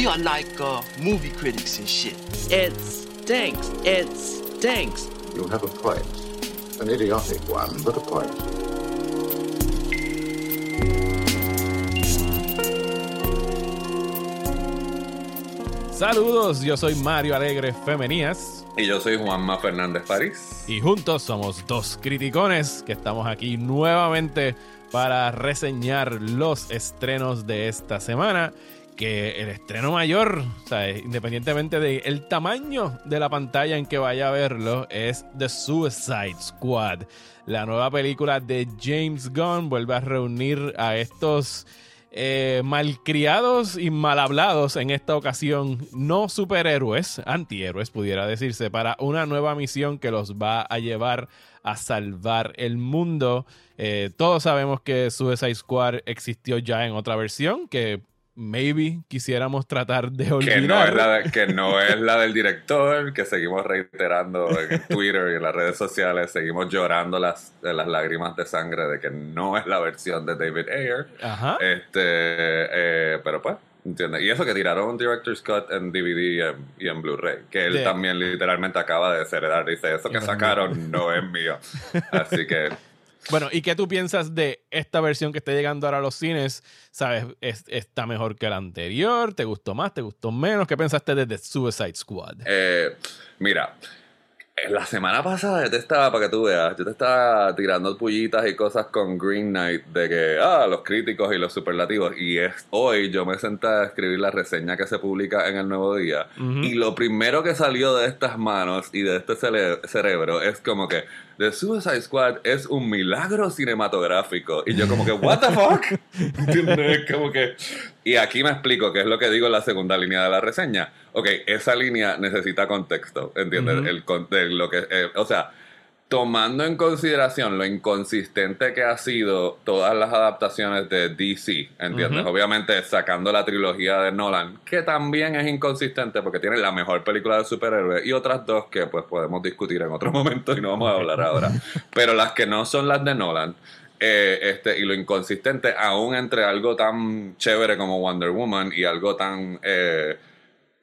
We are like uh, movie critics and shit. It stinks. It stinks. You have a point. An idiotic one, but a point. Saludos, yo soy Mario Alegre Femenías Y yo soy Juanma Fernández París. y juntos somos dos criticones que estamos aquí nuevamente para reseñar los estrenos de esta semana. Que el estreno mayor, independientemente del tamaño de la pantalla en que vaya a verlo, es The Suicide Squad. La nueva película de James Gunn vuelve a reunir a estos eh, malcriados y mal hablados en esta ocasión, no superhéroes, antihéroes pudiera decirse, para una nueva misión que los va a llevar a salvar el mundo. Eh, todos sabemos que Suicide Squad existió ya en otra versión, que maybe quisiéramos tratar de Que no, olvidar. es la de- que no es la del director, que seguimos reiterando en Twitter y en las redes sociales, seguimos llorando las, las lágrimas de sangre de que no es la versión de David Ayer. Ajá. Este, eh, pero pues, ¿entiendes? Y eso que tiraron un Director's Cut en DVD y en, y en Blu-ray, que él también literalmente acaba de desheredar. Dice, eso que sacaron no es mío. Así que, Bueno, ¿y qué tú piensas de esta versión que está llegando ahora a los cines? ¿Sabes? ¿Es- ¿Está mejor que la anterior? ¿Te gustó más? ¿Te gustó menos? ¿Qué pensaste de The Suicide Squad? eh, mira, la semana pasada yo te estaba, para que tú veas, yo te estaba tirando pullitas y cosas con Green Knight de que, ah, los críticos y los superlativos. Y es hoy yo me senté a escribir la reseña que se publica en el Nuevo Día. Ujú. Y lo primero que salió de estas manos y de este cele- cerebro es como que The Suicide Squad es un milagro cinematográfico. Y yo como que, what the fuck? ¿Entiendes? Como que... Y aquí me explico qué es lo que digo en la segunda línea de la reseña. Ok, esa línea necesita contexto, ¿entiendes? Ujú. El con- de lo que, eh, o sea, tomando en consideración lo inconsistente que ha sido todas las adaptaciones de DC, ¿entiendes? Obviamente sacando la trilogía de Nolan, que también es inconsistente porque tiene la mejor película de superhéroes y otras dos que pues podemos discutir en otro momento y no vamos a hablar ahora. Pero las que no son las de Nolan, eh, este, y lo inconsistente aún entre algo tan chévere como Wonder Woman y algo tan... eh,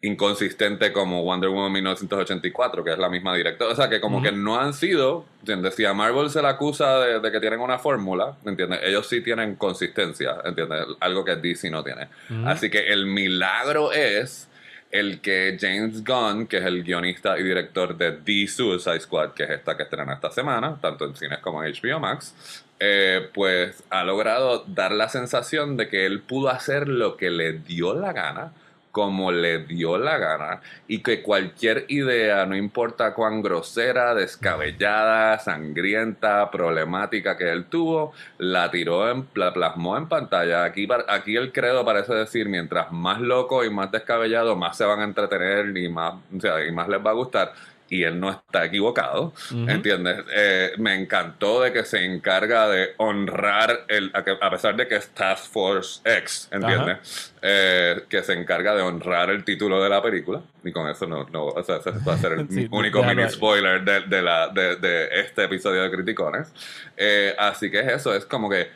inconsistente como Wonder Woman 1984, que es la misma directora. O sea, que como que no han sido, ¿entiendes? Si a Marvel se le acusa de, de que tienen una fórmula, ¿entiendes? Ellos sí tienen consistencia, ¿entiendes? Algo que DC no tiene. Así que el milagro es el que James Gunn, que es el guionista y director de The Suicide Squad, que es esta que estrena esta semana, tanto en cines como en HBO Max, eh, pues ha logrado dar la sensación de que él pudo hacer lo que le dio la gana como le dio la gana y que cualquier idea, no importa cuán grosera, descabellada, sangrienta, problemática que él tuvo, la tiró, en, la plasmó en pantalla. Aquí, aquí el credo parece decir, mientras más loco y más descabellado, más se van a entretener y más, o sea, y más les va a gustar. Y él no está equivocado. ¿entiendes? Eh, me encantó de que se encarga de honrar, el, a, que- a pesar de que es Task Force X, ¿entiendes? Eh, que se encarga de honrar el título de la película. Y con eso no, no o sea, ese va a ser el Sí, único mini spoiler de, de la, de, de este episodio de Criticones. Eh, así que es eso, es como que,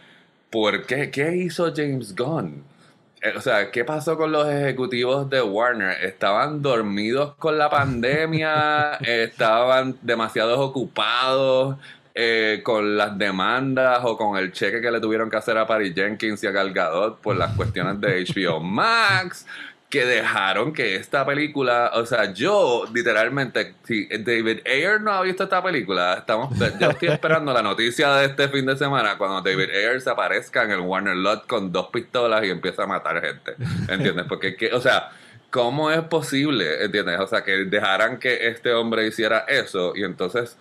¿por qué? ¿Qué hizo James Gunn? Eh, O sea, ¿qué pasó con los ejecutivos de Warner? ¿Estaban dormidos con la pandemia? ¿Estaban demasiado ocupados eh, con las demandas o con el cheque que le tuvieron que hacer a Patty Jenkins y a Gal Gadot por las cuestiones de HBO Max? Que dejaron que esta película, o sea, yo literalmente, si David Ayer no ha visto esta película, estamos, yo estoy esperando la noticia de este fin de semana cuando David Ayer se aparezca en el Warner Lot con dos pistolas y empieza a matar gente, ¿entiendes? Porque, que, o sea, ¿cómo es posible, ¿entiendes? O sea, que dejaran que este hombre hiciera eso y entonces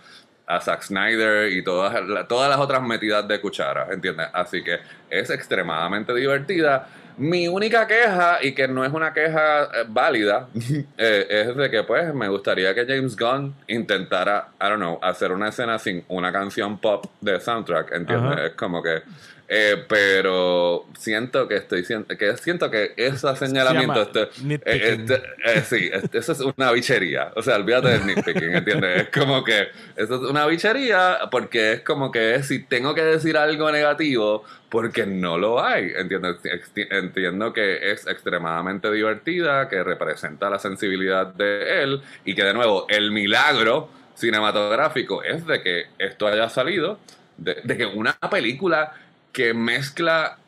a Zack Snyder y todas, todas las otras metidas de cuchara, ¿entiendes? Así que es extremadamente divertida. Mi única queja, y que no es una queja eh, válida, eh, es de que pues me gustaría que James Gunn intentara, I don't know, hacer una escena sin una canción pop de soundtrack, ¿entiendes? Ajá. Es como que... eh, pero siento que estoy que siento que ese señalamiento este, este- eh, sí, es- eso es una bichería. O sea, olvídate del nitpicking, ¿entiendes? Es como que eso es una bichería porque es como que si tengo que decir algo negativo, porque no lo hay, ¿entiendes? Ex- entiendo que es extremadamente divertida, que representa la sensibilidad de él y que de nuevo el milagro cinematográfico es de que esto haya salido, de, de que una película que mezcla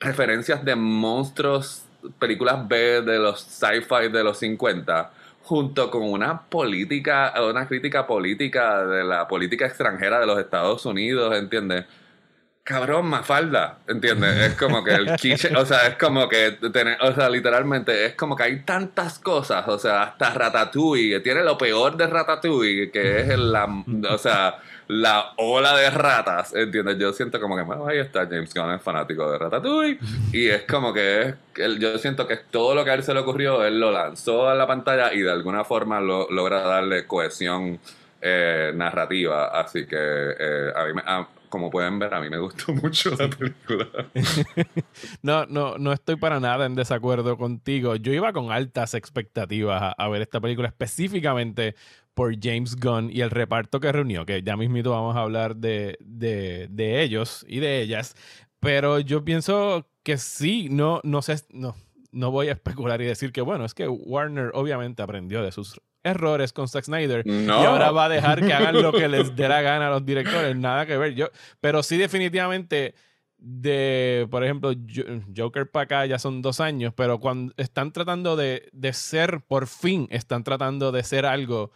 referencias de monstruos, películas B de los sci-fi de los 50, junto con una política, una crítica política de la política extranjera de los Estados Unidos, ¿entiendes? Cabrón, Mafalda, ¿entiendes? Es como que el quiche, o sea, es como que, tener, o sea, literalmente, es como que hay tantas cosas, o sea, hasta Ratatouille, tiene lo peor de Ratatouille, que es la, o sea, la ola de ratas, ¿entiendes? Yo siento como que, bueno, ahí está James Gunn, es fanático de Ratatouille, y es como que es, yo siento que todo lo que a él se le ocurrió, él lo lanzó a la pantalla y de alguna forma lo- logra darle cohesión eh, narrativa, así que eh, a mí me- como pueden ver, a mí me gustó mucho la película. No, no, no estoy para nada en desacuerdo contigo. Yo iba con altas expectativas a, a ver esta película específicamente por James Gunn y el reparto que reunió, que ya mismito vamos a hablar de, de, de ellos y de ellas. Pero yo pienso que sí, no, no sé, no, no voy a especular y decir que bueno, es que Warner obviamente aprendió de sus errores con Zack Snyder No. y ahora va a dejar que hagan lo que les dé la gana a los directores, nada que ver. Yo, pero sí definitivamente de, por ejemplo, Jo- Joker para acá ya son dos años, pero cuando están tratando de, de ser, por fin, están tratando de ser algo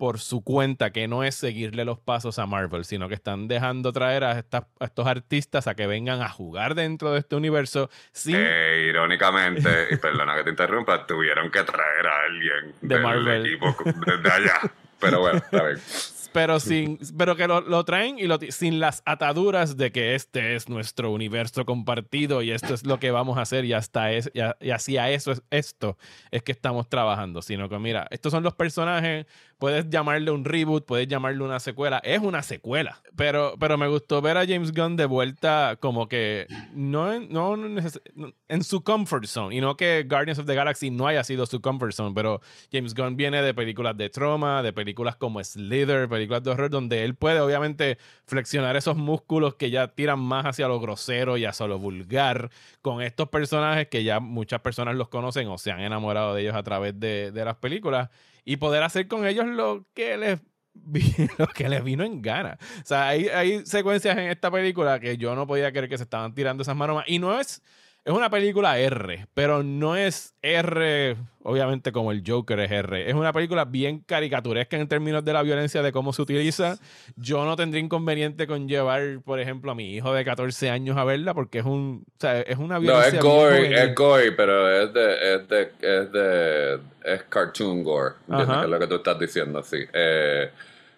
por su cuenta, que no es seguirle los pasos a Marvel, sino que están dejando traer a, estas- a estos artistas a que vengan a jugar dentro de este universo sin... Eh, irónicamente, y perdona que te interrumpa, tuvieron que traer a alguien De del Marvel. equipo desde allá. Pero bueno, está bien. pero sin pero que lo, lo traen y lo, sin las ataduras de que este es nuestro universo compartido y esto es lo que vamos a hacer y hasta es y hacia eso es esto es que estamos trabajando sino que mira estos son los personajes puedes llamarle un reboot puedes llamarle una secuela. Es una secuela. Pero pero me gustó ver a James Gunn de vuelta como que no no- en su comfort zone. Y no que Guardians of the Galaxy no haya sido su comfort zone pero James Gunn viene de películas de trauma de películas como Slither películas de horror donde él puede obviamente flexionar esos músculos que ya tiran más hacia lo grosero y hacia lo vulgar con estos personajes que ya muchas personas los conocen o se han enamorado de ellos a través de, de las películas y poder hacer con ellos lo que les lo que les vino en gana. O sea, hay, hay secuencias en esta película que yo no podía creer que se estaban tirando esas maromas. Y no es. Es una película R, pero no es R, obviamente, como el Joker es R. Es una película bien caricaturesca en términos de la violencia, de cómo se utiliza. Yo no tendría inconveniente con llevar, por ejemplo, a mi hijo de 14 años a verla, porque es un. O sea, es una No, violencia. es bien gory, juvenil. es gory, pero es de, es de, es de, es cartoon gore, es lo que tú estás diciendo, sí. Eh,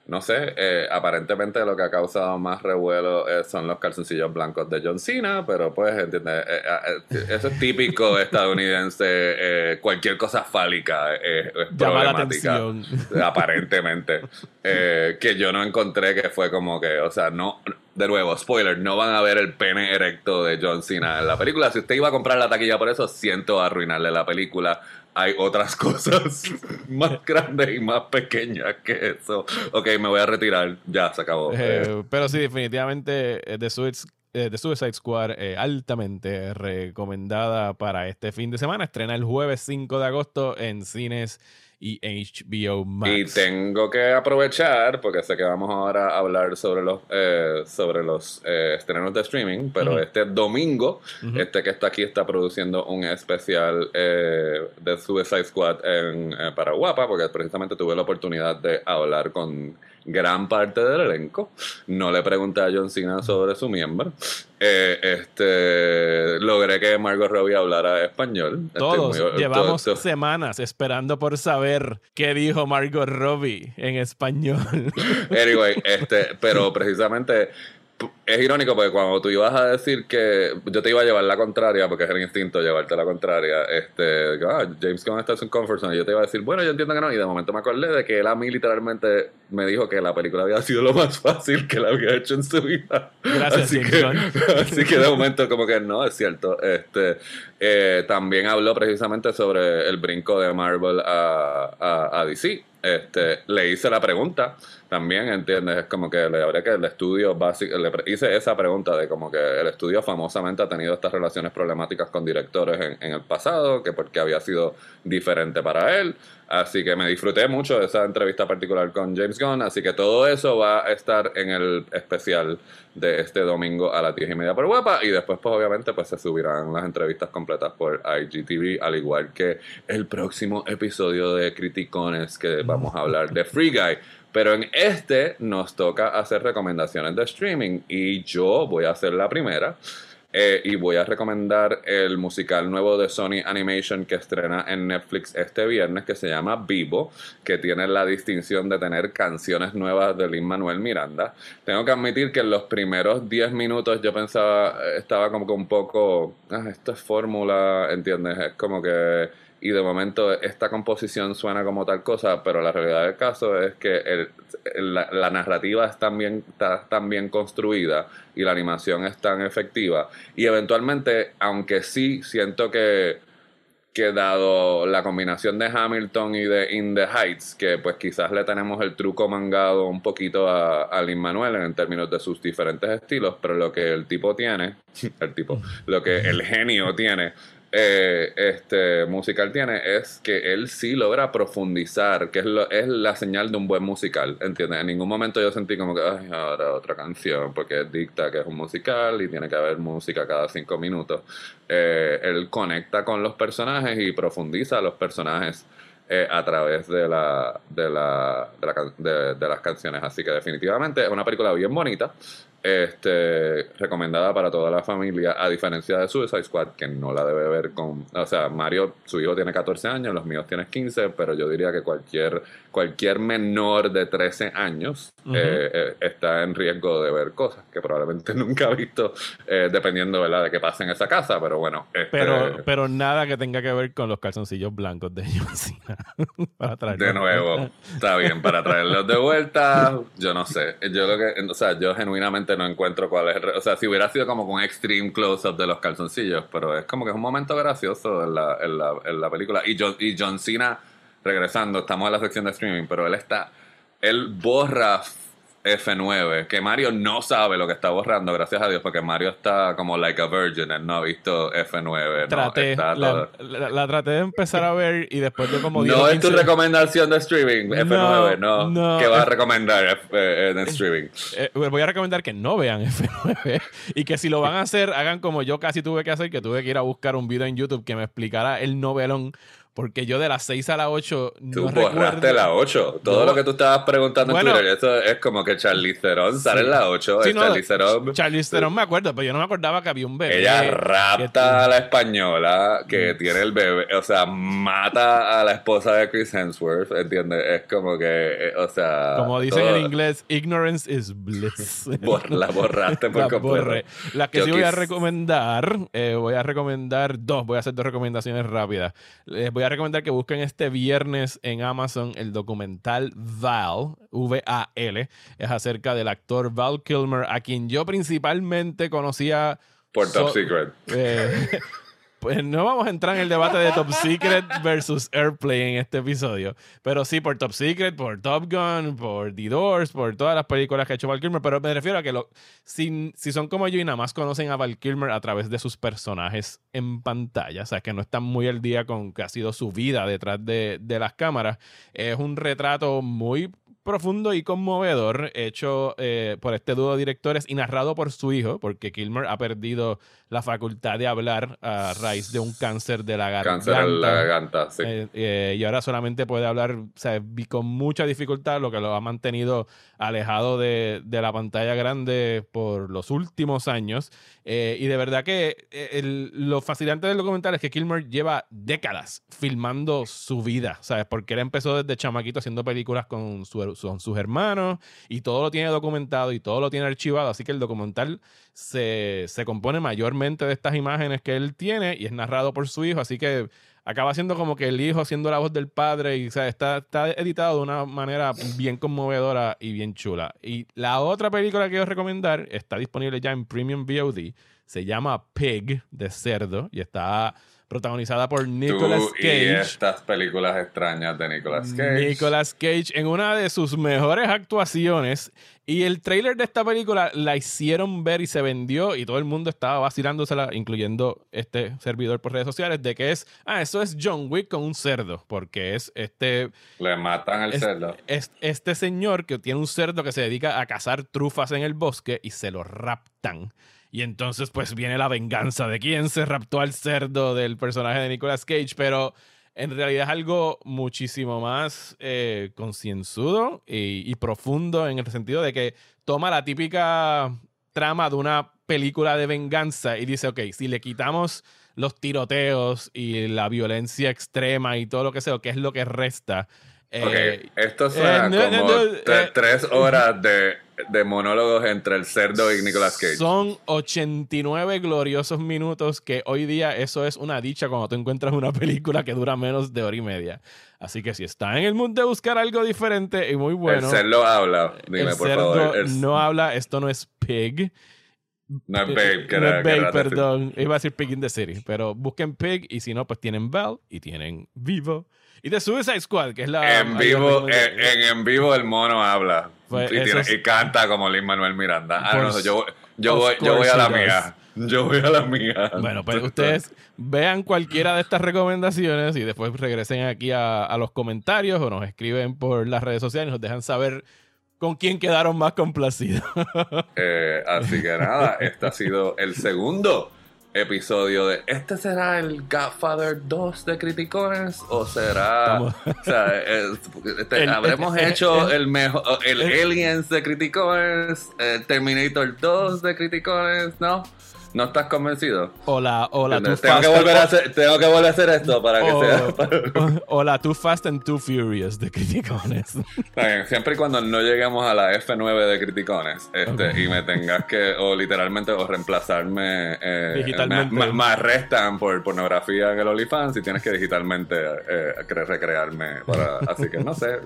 no sé, eh, aparentemente lo que ha causado más revuelo eh, son los calzoncillos blancos de John Cena, pero pues, ¿entiendes? Eh, eh, eh, eso es típico estadounidense, eh, cualquier cosa fálica es Llama la problemática atención. aparentemente. Eh, que yo no encontré que fue como que, o sea, no. De nuevo, spoiler, no van a ver el pene erecto de John Cena en la película. Si usted iba a comprar la taquilla por eso, siento arruinarle la película. Hay otras cosas más grandes y más pequeñas que eso. Ok, me voy a retirar. Ya, se acabó. Eh, Eh, pero sí, definitivamente eh, The Suicide, The Suicide Squad eh, altamente recomendada para este fin de semana. Estrena el jueves 5 de agosto en cines y HBO Max. Y tengo que aprovechar, porque sé que vamos ahora a hablar sobre los, eh, sobre los eh, estrenos de streaming, pero este domingo, este que está aquí está produciendo un especial eh, de Suicide Squad en, eh, para Guapa, porque precisamente tuve la oportunidad de hablar con gran parte del elenco. No le pregunté a John Cena sobre su miembro. Eh, este logré que Margot Robbie hablara español. Todos muy- llevamos todo- semanas esperando por saber qué dijo Margot Robbie en español. Anyway, este, pero precisamente es irónico porque cuando tú ibas a decir que yo te iba a llevar la contraria, porque es el instinto llevarte la contraria, este, ah, James Gunn está en su comfort zone, y yo te iba a decir, bueno, yo entiendo que no, y de momento me acordé de que él a mí literalmente me dijo que la película había sido lo más fácil que él había hecho en su vida. Gracias, así James que, Gunn. así que de momento como que no, es cierto. Este, eh, también habló precisamente sobre el brinco de Marvel a, a, a DC. Este, le hice la pregunta también, ¿entiendes? Es como que le habrá que el estudio básico, le hice esa pregunta de como que el estudio famosamente ha tenido estas relaciones problemáticas con directores en, en el pasado, que porque había sido diferente para él. Así que me disfruté mucho de esa entrevista particular con James Gunn. Así que todo eso va a estar en el especial de este domingo a las 10 y media por Guapa. Y después, pues obviamente, pues se subirán las entrevistas completas por IGTV, al igual que el próximo episodio de Criticones, que vamos a hablar de Free Guy. Pero en este nos toca hacer recomendaciones de streaming y yo voy a hacer la primera. Eh, y voy a recomendar el musical nuevo de Sony Animation que estrena en Netflix este viernes, que se llama Vivo, que tiene la distinción de tener canciones nuevas de Lin Manuel Miranda. Tengo que admitir que en los primeros 10 minutos yo pensaba, eh, estaba como que un poco, ah, esto es fórmula, ¿entiendes? Es como que y de momento esta composición suena como tal cosa, pero la realidad del caso es que la narrativa es tan, bien, está tan bien construida y la animación es tan efectiva. Y eventualmente, aunque sí siento que, que dado la combinación de Hamilton y de In the Heights, que pues quizás le tenemos el truco mangado un poquito a, a Lin Manuel en términos de sus diferentes estilos, pero lo que el tipo tiene, el tipo, lo que el genio tiene eh, este musical tiene es que él sí logra profundizar, que es, lo, es la señal de un buen musical, ¿entiendes? En ningún momento yo sentí como que, ay, ahora otra canción, porque dicta que es un musical y tiene que haber música cada cinco minutos. Eh, él conecta con los personajes y profundiza a los personajes eh, a través de, la, de, la, de, la de- de las canciones. Así que definitivamente es una película bien bonita, este, recomendada para toda la familia, a diferencia de Suicide Squad, que no la debe ver con... O sea, Mario, su hijo tiene 14 años, los míos tienen 15, pero yo diría que cualquier, cualquier menor de 13 años eh, eh, está en riesgo de ver cosas que probablemente nunca ha visto, eh, dependiendo ¿verdad? de qué pase en esa casa, pero bueno. este, Pero, pero nada que tenga que ver con los calzoncillos blancos de John Cena. Para traerlo De nuevo, está bien, para traerlos de vuelta, yo no sé. Yo lo que, o sea, yo genuinamente no encuentro cuál es O sea, si hubiera sido como un extreme close-up de los calzoncillos, pero es como que es un momento gracioso en la, en la, en la película. Y John, y John Cena, regresando, estamos en la sección de streaming, pero él está. Él borra F9, que Mario no sabe lo que está borrando, gracias a Dios, porque Mario está como like a virgin, él no ha visto F9. no, Traté, está la, la- la traté de empezar a ver y después de como 10 no es tu 15 recomendación de streaming, F9, no. no, ¿Qué vas a recomendar F- eh, en streaming? Eh, voy a recomendar que no vean F9 y que si lo van a hacer, hagan como yo casi tuve que hacer, que tuve que ir a buscar un video en YouTube que me explicara el novelón, porque yo de las 6 a las 8 Tú no borraste recuerdo. la 8. Todo No. lo que tú estabas preguntando Bueno. en Twitter, es como que Charlize Theron sale en la 8. Sí, no, Charlize Theron. Charlize Theron me acuerdo, pero yo no me acordaba que había un bebé. Ella rapta a la española Mm. que tiene el bebé, o sea, mata a la esposa de Chris Hemsworth, ¿entiendes? Es como que, eh, o sea... Como dicen todo- en inglés, ignorance is bliss. La borraste por La completo. borré. Las que Yo sí voy a recomendar, eh, voy a recomendar dos, voy a hacer dos recomendaciones rápidas. Les voy a recomendar que busquen este viernes en Amazon el documental Val, V-A-L, es acerca del actor Val Kilmer, a quien yo principalmente conocía Por Top so- Secret. eh, pues no vamos a entrar en el debate de Top Secret versus Airplane en este episodio. Pero sí, por Top Secret, por Top Gun, por The Doors, por todas las películas que ha hecho Val Kilmer. Pero me refiero a que lo, si, si son como yo y nada más conocen a Val Kilmer a través de sus personajes en pantalla, o sea, que no están muy al día con que ha sido su vida detrás de, de las cámaras, es un retrato muy profundo y conmovedor hecho eh, por este dúo de directores y narrado por su hijo, porque Kilmer ha perdido la facultad de hablar a raíz de un cáncer de la garganta. Cáncer en la garganta, sí. Eh, eh, y ahora solamente puede hablar o sea, con mucha dificultad, lo que lo ha mantenido alejado de, de la pantalla grande por los últimos años. Eh, y de verdad que eh, el- lo fascinante del documental es que Kilmer lleva décadas filmando su vida, ¿sabes? Porque él empezó desde chamaquito haciendo películas con, su- son sus hermanos y todo lo tiene documentado y todo lo tiene archivado. Así que el documental se, se compone mayormente de estas imágenes que él tiene y es narrado por su hijo, así que acaba siendo como que el hijo siendo la voz del padre y o sea, está, está editado de una manera bien conmovedora y bien chula. Y la otra película que quiero recomendar está disponible ya en Premium VOD. Se llama Pig de cerdo y está protagonizada por Nicolas Tú y Cage. estas películas extrañas de Nicolas Cage. Nicolas Cage en una de sus mejores actuaciones. Y el trailer de esta película la hicieron ver y se vendió y todo el mundo estaba vacilándosela, incluyendo este servidor por redes sociales, de que es, ah, eso es John Wick con un cerdo, porque es este, Le matan el es- cerdo. es- este señor que tiene un cerdo que se dedica a cazar trufas en el bosque y se lo raptan. Y entonces pues viene la venganza de quién se raptó al cerdo del personaje de Nicolas Cage, pero en realidad es algo muchísimo más eh, concienzudo y, y profundo en el sentido de que toma la típica trama de una película de venganza y dice, ok, si le quitamos los tiroteos y la violencia extrema y todo lo que sea, ¿qué es lo que resta? Eh, Ok, esto suena eh, no, como no, no, tre- eh, tres horas de, de monólogos entre el cerdo y Nicolas Cage. Son 89 gloriosos minutos que hoy día eso es una dicha cuando tú encuentras una película que dura menos de hora y media. Así que si está en el mundo de buscar algo diferente y muy bueno, el cerdo habla. Dime, el por cerdo favor. El- no habla, esto no es Pig. no es Babe, que no era- es que Babe, era decir. perdón. Iba a decir Pig in the City, pero busquen Pig y si no, pues tienen Bell y tienen Vivo. Y The Suicide Squad, que es la... En vivo, en, en- en vivo el mono habla Pues y, canta como Lin Manuel Miranda. Ah, no, yo, voy, yo voy a la mía. Yo voy a la mía. Bueno, pues ustedes vean cualquiera de estas recomendaciones y después regresen aquí a, a los comentarios o nos escriben por las redes sociales y nos dejan saber con quién quedaron más complacidos. Eh, así que nada, este ha sido el segundo episodio de. ¿Este será el Godfather 2 de Criticones? ¿O será.? Estamos- O sea, es- este, El- habremos el- hecho el- el mejor. El, el- Aliens de Criticones, el Terminator 2 de Criticones, ¿no? ¿No estás convencido? o la, o la Too tengo, que Fast volver a hacer, tengo que volver a hacer esto para que o, sea. o- o la Too Fast and Too Furious de Criticones. Bien, siempre y cuando no lleguemos a la F9 de criticones este, y me tengas que, o literalmente, o reemplazarme, eh, Digitalmente. Me, arrestan por pornografía en el OnlyFans y tienes que digitalmente eh, cre- recrearme. Para, así que no sé,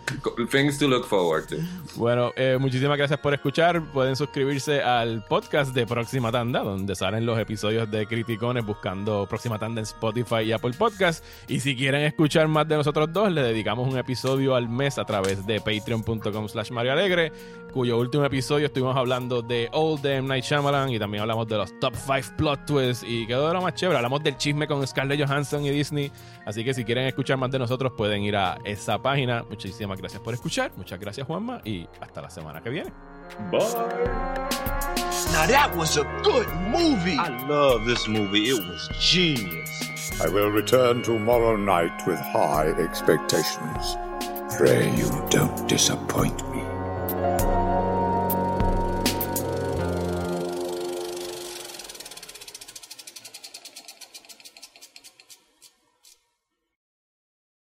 things to look forward to. Bueno, eh, muchísimas gracias por escuchar. Pueden suscribirse al podcast de Próxima Tanda, donde salen los episodios de Criticones buscando Próxima Tanda en Spotify y Apple Podcast. Y si quieren escuchar más de nosotros dos, le dedicamos un episodio al mes a través de patreon.com slash Mario Alegre, cuyo último episodio estuvimos hablando de Old Damn Night Shyamalan y también hablamos de los top 5 plot twists y quedó de lo más chévere. Hablamos del chisme con Scarlett Johansson y Disney. Así que si quieren escuchar más de nosotros, pueden ir a esa página. Muchísimas gracias por escuchar. Muchas gracias, Juanma. Y hasta la semana que viene. Bye. Now that was a good movie. I love this movie. It was genius. I will return tomorrow night with high expectations. Pray you don't disappoint me.